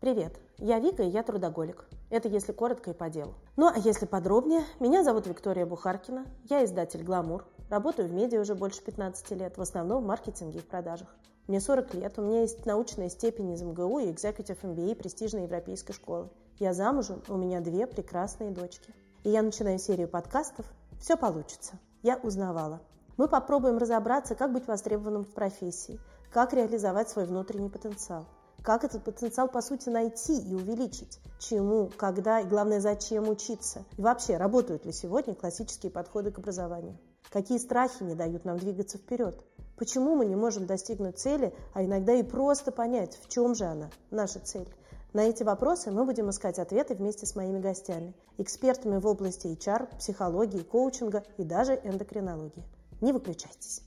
Привет, я Вика, и я трудоголик. Это если коротко и по делу. Ну, а если подробнее, меня зовут Виктория Бухаркина, я издатель «Гламур», работаю в медиа уже больше 15 лет, в основном в маркетинге и в продажах. Мне 40 лет, у меня есть научная степень из МГУ и Executive MBA престижной европейской школы. Я замужем, у меня две прекрасные дочки. И я начинаю серию подкастов «Все получится». Я узнавала. Мы попробуем разобраться, как быть востребованным в профессии, как реализовать свой внутренний потенциал – как этот потенциал, по сути, найти и увеличить? Чему, когда и, главное, зачем учиться? И вообще, работают ли сегодня классические подходы к образованию? Какие страхи не дают нам двигаться вперед? Почему мы не можем достигнуть цели, а иногда и просто понять, в чем же она, наша цель? На эти вопросы мы будем искать ответы вместе с моими гостями, экспертами в области HR, психологии, коучинга и даже эндокринологии. Не выключайтесь.